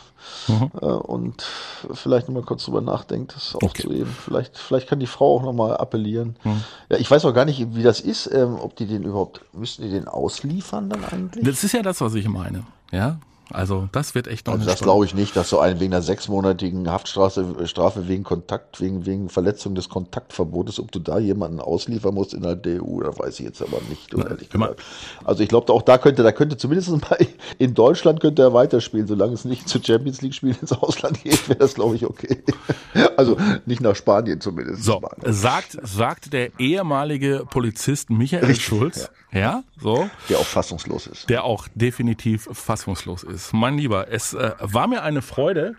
mhm. äh, und vielleicht noch mal kurz drüber nachdenkt, das aufzuheben. Okay. Vielleicht, vielleicht kann die Frau auch noch mal appellieren. Mhm. Ja, ich weiß auch gar nicht, wie das ist, ähm, ob die den überhaupt, müssen die den ausliefern dann eigentlich? Das ist ja das, was ich meine. Ja, also das wird echt noch Also das glaube ich nicht, dass so einen wegen einer sechsmonatigen Haftstrafe Strafe wegen Kontakt, wegen, wegen Verletzung des Kontaktverbotes, ob du da jemanden ausliefern musst innerhalb der EU, da weiß ich jetzt aber nicht, Na, ehrlich gesagt. Also ich glaube, auch da könnte, da könnte zumindest mal in Deutschland könnte er weiterspielen, solange es nicht zu Champions League Spielen ins Ausland geht, wäre das glaube ich okay. Also nicht nach Spanien zumindest. So, sagt, sagt der ehemalige Polizist Michael Richtig, Schulz, ja. so, Der auch fassungslos ist. der auch definitiv fassungslos ist. Mein Lieber, es äh, war mir eine Freude.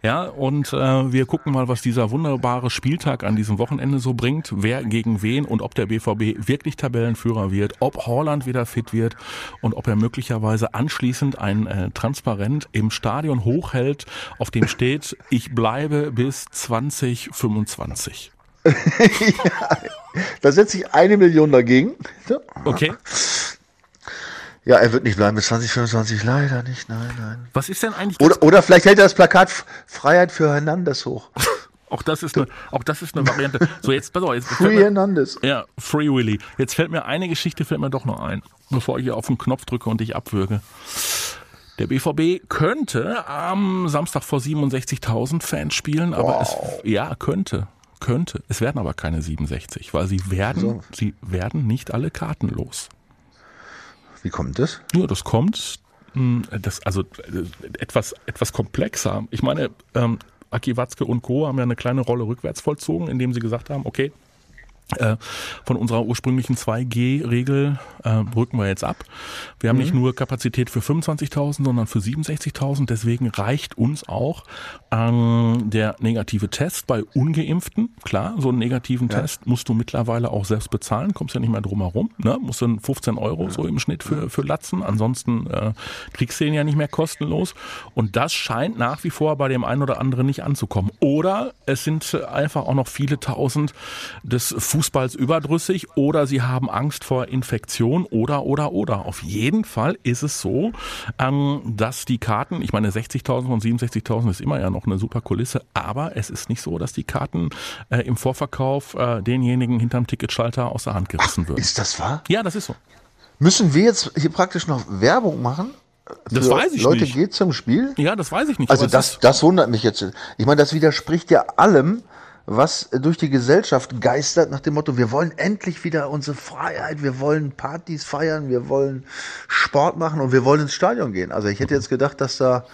Ja, und äh, wir gucken mal, was dieser wunderbare Spieltag an diesem Wochenende so bringt, wer gegen wen und ob der BVB wirklich Tabellenführer wird, ob Holland wieder fit wird und ob er möglicherweise anschließend ein äh, Transparent im Stadion hochhält, auf dem steht, ich bleibe bis 2025. Da setze ich eine Million dagegen. Okay. Ja, er wird nicht bleiben bis 2025, leider nicht, nein, nein. Was ist denn eigentlich Oder, oder vielleicht hält er das Plakat Freiheit für Hernandez hoch. Auch das ist eine, auch das ist eine Variante. So, jetzt, pass auf, jetzt Free mir, Hernandez. ja, Free Willy. Jetzt fällt mir eine Geschichte, fällt mir doch noch ein, bevor ich hier auf den Knopf drücke und dich abwürge. Der BVB könnte am Samstag vor 67.000 Fans spielen, aber es, ja, könnte, könnte. Es werden aber keine 67, weil sie werden, sie werden nicht alle Karten los. Wie kommt das? Ja, das kommt, mh, das, also äh, etwas, etwas komplexer. Ich meine, ähm, Aki Watzke und Co. haben ja eine kleine Rolle rückwärts vollzogen, indem sie gesagt haben, okay, von unserer ursprünglichen 2G-Regel äh, rücken wir jetzt ab. Wir haben nicht nur Kapazität für 25.000, sondern für 67.000. Deswegen reicht uns auch ähm, der negative Test bei Ungeimpften. Klar, so einen negativen Test musst du mittlerweile auch selbst bezahlen. Kommst ja nicht mehr drum herum. Ne? Musst dann 15 Euro so im Schnitt für, für Latzen. Ansonsten äh, kriegst du ihn ja nicht mehr kostenlos. Und das scheint nach wie vor bei dem einen oder anderen nicht anzukommen. Oder es sind einfach auch noch viele tausend des Fußballs überdrüssig oder sie haben Angst vor Infektion oder, oder, oder. Auf jeden Fall ist es so, ähm, dass die Karten, ich meine 60.000 von 67.000 ist immer ja noch eine super Kulisse, aber es ist nicht so, dass die Karten äh, im Vorverkauf äh, denjenigen hinterm Ticketschalter aus der Hand gerissen würden. Ist das wahr? Ja, das ist so. Müssen wir jetzt hier praktisch noch Werbung machen? Das weiß ich Leute nicht. geht zum Spiel? Ja, das weiß ich nicht. Also das, das wundert mich jetzt. Ich meine, das widerspricht ja allem, was durch die Gesellschaft geistert nach dem Motto, wir wollen endlich wieder unsere Freiheit, wir wollen Partys feiern, wir wollen Sport machen und wir wollen ins Stadion gehen. Also ich hätte jetzt gedacht, dass da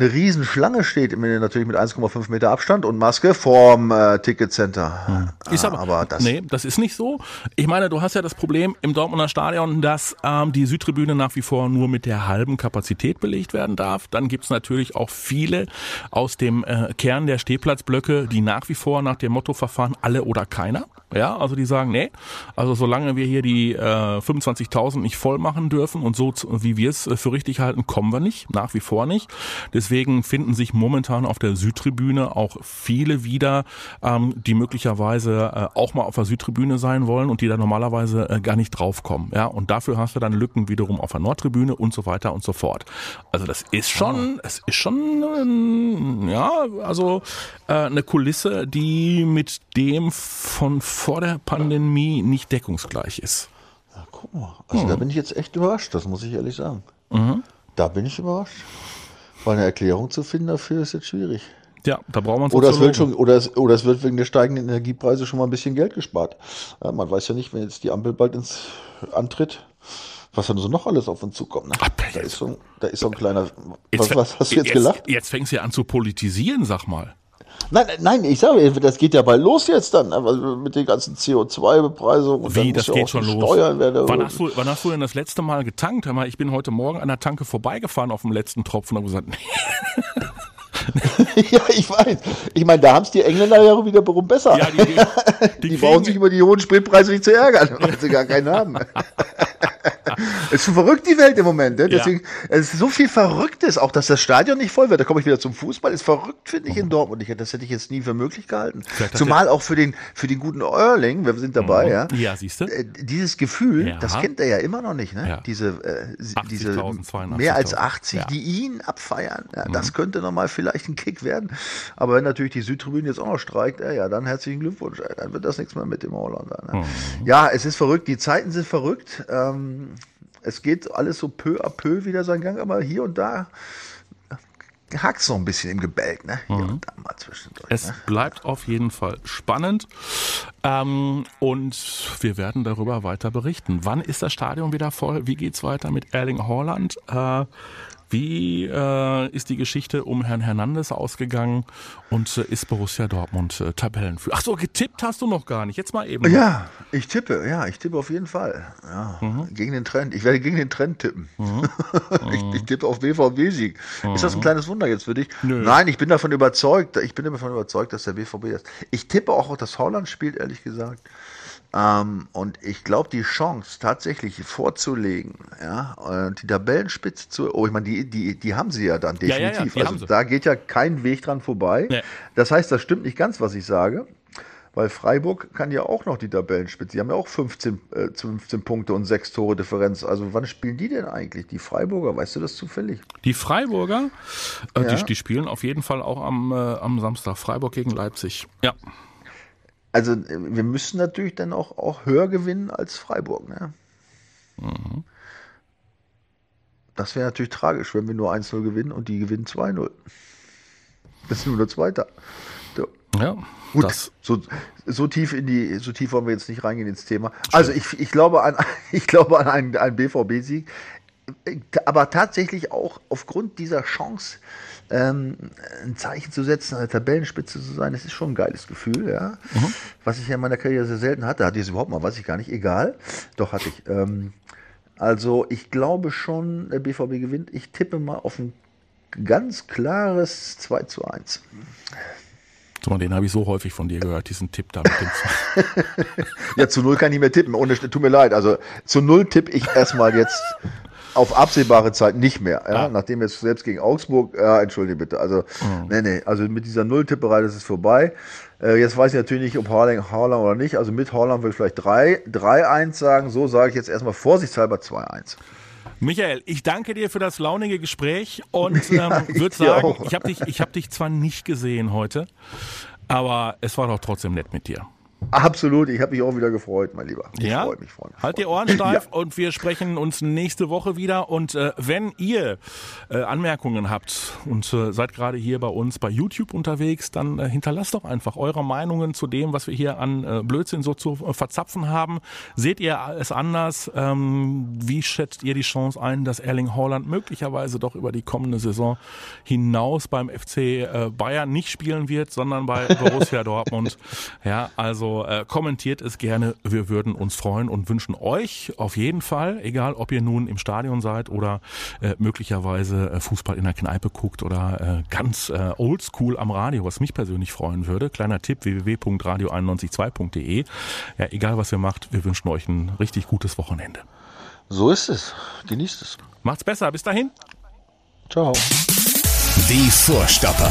eine Riesenschlange steht, natürlich mit 1,5 Meter Abstand und Maske vorm äh, Ticketcenter. Ist Ah, aber, aber das, nee, das ist nicht so. Ich meine, du hast ja das Problem im Dortmunder Stadion, dass ähm, die Südtribüne nach wie vor nur mit der halben Kapazität belegt werden darf. Dann gibt's natürlich auch viele aus dem äh, Kern der Stehplatzblöcke, die nach wie vor nach dem Motto verfahren, alle oder keiner. Ja, also die sagen, nee, also solange wir hier die äh, 25.000 nicht voll machen dürfen und so, wie wir es äh, für richtig halten, kommen wir nicht, nach wie vor nicht. Deswegen finden sich momentan auf der Südtribüne auch viele wieder, ähm, die möglicherweise äh, auch mal auf der Südtribüne sein wollen und die da normalerweise äh, gar nicht draufkommen. Ja, und dafür hast du dann Lücken wiederum auf der Nordtribüne und so weiter und so fort. Also das ist schon, es ist schon, ähm, ja, also äh, eine Kulisse, die mit dem von vor der Pandemie nicht deckungsgleich ist. Ja, guck mal. Also Hm. da bin ich jetzt echt überrascht, das muss ich ehrlich sagen. Mhm. Da bin ich überrascht. Weil eine Erklärung zu finden dafür ist jetzt schwierig. Ja, da braucht man Oder es, wird schon, oder, es, oder es wird wegen der steigenden Energiepreise schon mal ein bisschen Geld gespart. Ja, man weiß ja nicht, wenn jetzt die Ampel bald ins antritt, was dann so noch alles auf uns zukommt. Ne? Ach, Da, ist so, ein- da ist so ein kleiner. Jetzt- Was, was hast du jetzt gelacht? Jetzt fängst du ja an zu politisieren, sag mal. Nein, nein, ich sage, das geht ja bald los jetzt dann, aber mit den ganzen CO2-Bepreisungen und Wie, das geht auch schon die los. Steuern werden. Wann hast, du, wann hast du denn das letzte Mal getankt? Ich bin heute Morgen an der Tanke vorbeigefahren auf dem letzten Tropfen und habe gesagt, nee, ja, ich weiß. Ich meine, da haben es die Engländer ja wiederum besser. ja, die, die, Die, brauchen sich über die hohen Spritpreise nicht zu ärgern, weil sie gar keinen haben. Es ist schon verrückt, die Welt im Moment. Ne? Deswegen, es ist so viel Verrücktes, auch dass das Stadion nicht voll wird. Da komme ich wieder zum Fußball. Ist verrückt, finde ich, in Dortmund. Ich, das hätte ich jetzt nie für möglich gehalten. Zumal auch für den, für den guten Erling, wir sind dabei, ja. ja, siehst du? Äh, Dieses Gefühl, Ja. das kennt er ja immer noch nicht, ne? Ja. Diese, äh, sie- 80.000, diese 82.000. mehr als 80, Ja. Mhm. die ihn abfeiern. Ja, Das könnte nochmal vielleicht ein Kick werden. Aber wenn natürlich die Südtribüne jetzt auch noch streikt, äh, ja, dann herzlichen Glückwunsch. Äh, Dann wird das nichts mehr mit dem Holländer. Ne? Mhm. Ja, es ist verrückt. Die Zeiten sind verrückt. Ähm, Es geht alles so peu à peu wieder seinen Gang, aber hier und da hakt so ein bisschen im Gebälk, ne? Hier mhm. und da mal zwischendurch. Es ne? bleibt auf jeden Fall spannend. Ähm, und wir werden darüber weiter berichten. Wann ist das Stadion wieder voll? Wie geht's weiter mit Erling Haaland? Äh, wie äh, ist die Geschichte um Herrn Hernandez ausgegangen und äh, ist Borussia Dortmund äh, Tabellenführer? Ach so, getippt hast du noch gar nicht. Jetzt mal eben. Ja, ich tippe, ja, ich tippe auf jeden Fall. Ja, mhm. Gegen den Trend. Ich werde gegen den Trend tippen. Mhm. ich, ich, tippe auf BVB-Sieg. Mhm. Ist das ein mhm. kleines Wunder jetzt für dich? Nö. Nein, ich bin davon überzeugt. Ich bin davon überzeugt, dass der BVB ist. Ich tippe auch, dass Holland spielt, ehrlich gesagt. Ähm, und ich glaube, die Chance tatsächlich vorzulegen, ja, und die Tabellenspitze zu, oh, ich meine, die, die, die haben sie ja dann definitiv. Ja, ja, ja, also da geht ja kein Weg dran vorbei. Das heißt, das stimmt nicht ganz, was ich sage. Weil Freiburg kann ja auch noch die Tabellenspitze. Die haben ja auch 15, äh, 15 Punkte und 6 Tore Differenz. Also wann spielen die denn eigentlich? Die Freiburger, weißt du das zufällig? Die Freiburger, äh, die, die, spielen auf jeden Fall auch am, äh, am Samstag. Freiburg gegen Leipzig. Ja also wir müssen natürlich dann auch, auch höher gewinnen als Freiburg. Ne? Mhm. Das wäre natürlich tragisch, wenn wir nur 1-0 gewinnen und die gewinnen 2-0. Das sind wir nur Zweiter. So. Ja. Gut, so, so, tief in die, so tief wollen wir jetzt nicht reingehen ins Thema. Also ich, ich glaube an, ich glaube an einen, einen BVB-Sieg, aber tatsächlich auch aufgrund dieser Chance, ähm, ein Zeichen zu setzen, an der Tabellenspitze zu sein, das ist schon ein geiles Gefühl, ja. Mhm. Was ich ja in meiner Karriere sehr selten hatte, hatte ich es überhaupt mal, weiß ich gar nicht, egal. Doch hatte ich. Ähm, also ich glaube schon, der BVB gewinnt. Ich tippe mal auf ein ganz klares 2 zu 1. den habe ich so häufig von dir gehört, diesen Tipp da mit dem Ja, zu null kann ich nicht mehr tippen. Ohne, tut mir leid. Also zu null tippe ich erstmal jetzt auf absehbare Zeit nicht mehr. Ja? Ah. Nachdem jetzt selbst gegen Augsburg, äh, entschuldige bitte, also mhm. nee, nee, also mit dieser Nulltipperei, das ist vorbei. Äh, jetzt weiß ich natürlich nicht, ob Haaland, Haaland oder nicht. Also mit Haaland würde ich vielleicht 3-1 sagen. So sage ich jetzt erstmal vorsichtshalber 2-1. Michael, ich danke dir für das launige Gespräch und ähm, ja, würde sagen, ich habe dich, hab dich zwar nicht gesehen heute, aber es war doch trotzdem nett mit dir. Absolut, ich habe mich auch wieder gefreut, mein Lieber. Ich ja? freue mich, freue mich. Halt die Ohren steif ja. und wir sprechen uns nächste Woche wieder. Und äh, wenn ihr äh, Anmerkungen habt und äh, seid gerade hier bei uns bei YouTube unterwegs, dann äh, hinterlasst doch einfach eure Meinungen zu dem, was wir hier an äh, Blödsinn so zu verzapfen haben. Seht ihr es anders? Ähm, wie schätzt ihr die Chance ein, dass Erling Haaland möglicherweise doch über die kommende Saison hinaus beim FC äh, Bayern nicht spielen wird, sondern bei Borussia Dortmund? Ja, also also äh, kommentiert es gerne. Wir würden uns freuen und wünschen euch auf jeden Fall, egal ob ihr nun im Stadion seid oder äh, möglicherweise äh, Fußball in der Kneipe guckt oder äh, ganz äh, oldschool am Radio, was mich persönlich freuen würde. Kleiner Tipp www.radio912.de. Ja, egal was ihr macht, wir wünschen euch ein richtig gutes Wochenende. So ist es. Genießt es. Macht's besser. Bis dahin. Ciao. Die Vorstopper.